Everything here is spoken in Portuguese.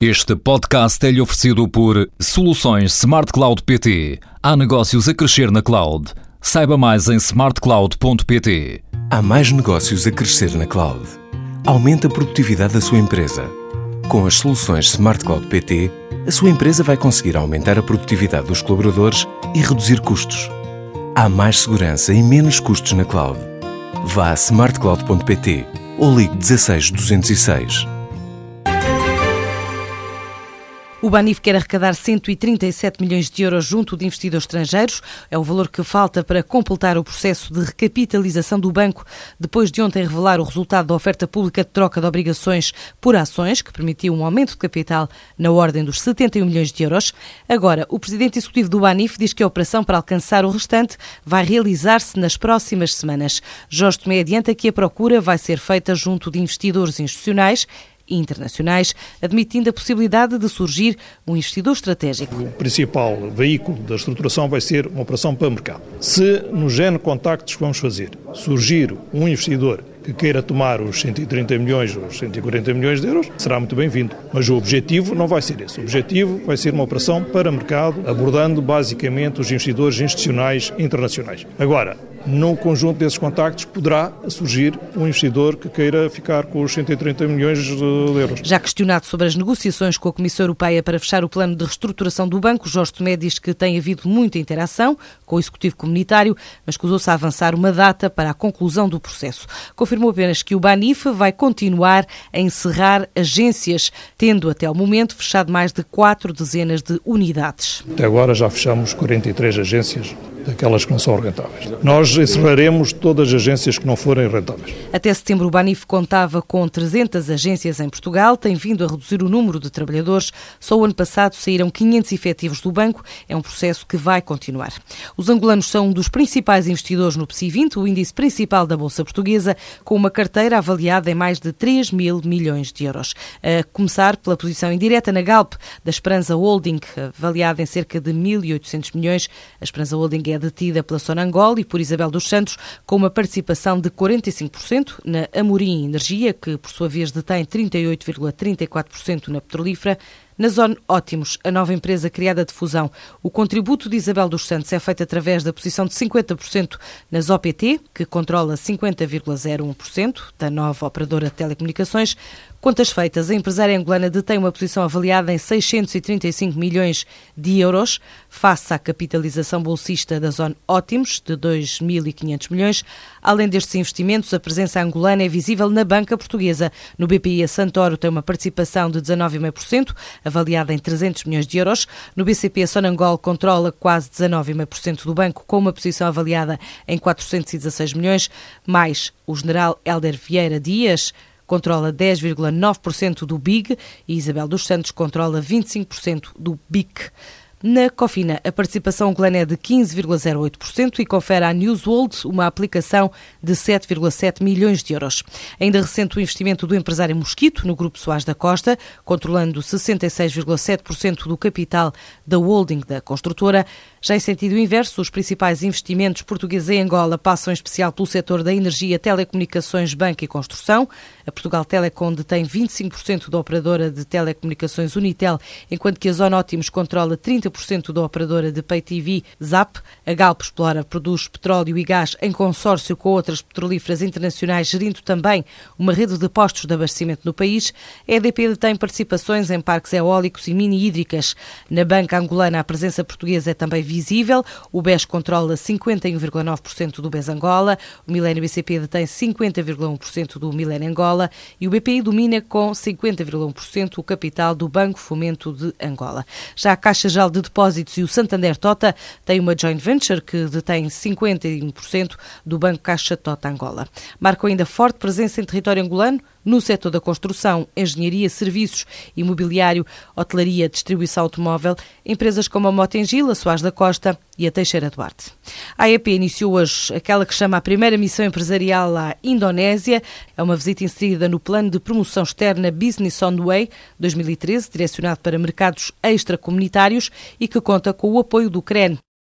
Este podcast é-lhe oferecido por Soluções Smart Cloud PT. Há negócios a crescer na cloud. Saiba mais em smartcloud.pt. Há mais negócios a crescer na cloud. Aumente a produtividade da sua empresa. Com as soluções Smart Cloud PT, a sua empresa vai conseguir aumentar a produtividade dos colaboradores e reduzir custos. Há mais segurança e menos custos na cloud. Vá a smartcloud.pt ou ligue 16 206. O Banif quer arrecadar 137 milhões de euros junto de investidores estrangeiros. É o valor que falta para completar o processo de recapitalização do banco, depois de ontem revelar o resultado da oferta pública de troca de obrigações por ações, que permitiu um aumento de capital na ordem dos 71 milhões de euros. Agora, o presidente executivo do Banif diz que a operação para alcançar o restante vai realizar-se nas próximas semanas. Jorge Tomé adianta que a procura vai ser feita junto de investidores institucionais internacionais, admitindo a possibilidade de surgir um investidor estratégico. O principal veículo da estruturação vai ser uma operação para o mercado. Se no género contactos que vamos fazer surgir um investidor que queira tomar os 130 milhões ou os 140 milhões de euros, será muito bem-vindo. Mas o objetivo não vai ser esse. O objetivo vai ser uma operação para mercado, abordando basicamente os investidores institucionais internacionais. Agora, no conjunto desses contactos poderá surgir um investidor que queira ficar com os 130 milhões de euros. Já questionado sobre as negociações com a Comissão Europeia para fechar o plano de reestruturação do banco, Jorge Tomé diz que tem havido muita interação com o Executivo Comunitário, mas escusou-se a avançar uma data para a conclusão do processo. Confirmou apenas que o Banif vai continuar a encerrar agências, tendo até o momento fechado mais de quatro dezenas de unidades. Até agora já fechamos 43 agências daquelas que não são rentáveis. Nós encerraremos todas as agências que não forem rentáveis. Até setembro, o Banif contava com 300 agências em Portugal, tem vindo a reduzir o número de trabalhadores. Só o ano passado saíram 500 efetivos do banco. É um processo que vai continuar. Os angolanos são um dos principais investidores no PSI 20, o índice principal da Bolsa Portuguesa, com uma carteira avaliada em mais de 3 mil milhões de euros. A começar pela posição indireta na Galp, da Esperança Holding, avaliada em cerca de 1.800 milhões. A Esperança Holding é detida pela Sonangol e por Isabel dos Santos, com uma participação de 45% na Amorim Energia, que por sua vez detém 38,34% na petrolífera. Na Zona Ótimos, a nova empresa criada de fusão, o contributo de Isabel dos Santos é feito através da posição de 50% nas OPT, que controla 50,01% da nova operadora de telecomunicações. Contas feitas, a empresária angolana detém uma posição avaliada em 635 milhões de euros, face à capitalização bolsista da Zona Ótimos, de 2.500 milhões. Além destes investimentos, a presença angolana é visível na banca portuguesa. No BPI, a Santoro tem uma participação de 19,5%, avaliada em 300 milhões de euros. No BCP, a Sonangol controla quase 19,5% do banco, com uma posição avaliada em 416 milhões, mais o general Helder Vieira Dias, controla 10,9% do BIG e Isabel dos Santos controla 25% do BIC. Na Cofina, a participação angolana é de 15,08% e confere à Newsworld uma aplicação de 7,7 milhões de euros. Ainda recente o investimento do empresário Mosquito no Grupo Soares da Costa, controlando 66,7% do capital da holding da construtora. Já em sentido inverso, os principais investimentos portugueses em Angola passam em especial pelo setor da energia, telecomunicações, banca e construção. A Portugal Telecom detém 25% da operadora de telecomunicações Unitel, enquanto que a Zona Ótimos controla 30% da operadora de Pay TV Zap. A Galp explora, produz petróleo e gás em consórcio com outras petrolíferas internacionais, gerindo também uma rede de postos de abastecimento no país. A EDP detém participações em parques eólicos e mini-hídricas. Na banca angolana, a presença portuguesa é também visível. O BES controla 51,9% do BES Angola, o Milênio BCP detém 50,1% do Milênio Angola e o BPI domina com 50,1% o capital do Banco Fomento de Angola. Já a Caixa Geral de Depósitos e o Santander Tota têm uma joint venture que detém 51% do Banco Caixa Tota Angola. Marcam ainda forte presença em território angolano, no setor da construção, engenharia, serviços, imobiliário, hotelaria, distribuição automóvel, empresas como a Motengil, a Soares da Costa e a Teixeira Duarte. A AEP iniciou hoje aquela que chama a primeira missão empresarial à Indonésia. É uma visita inserida no plano de promoção externa Business on the Way 2013, direcionado para mercados extracomunitários e que conta com o apoio do CREN.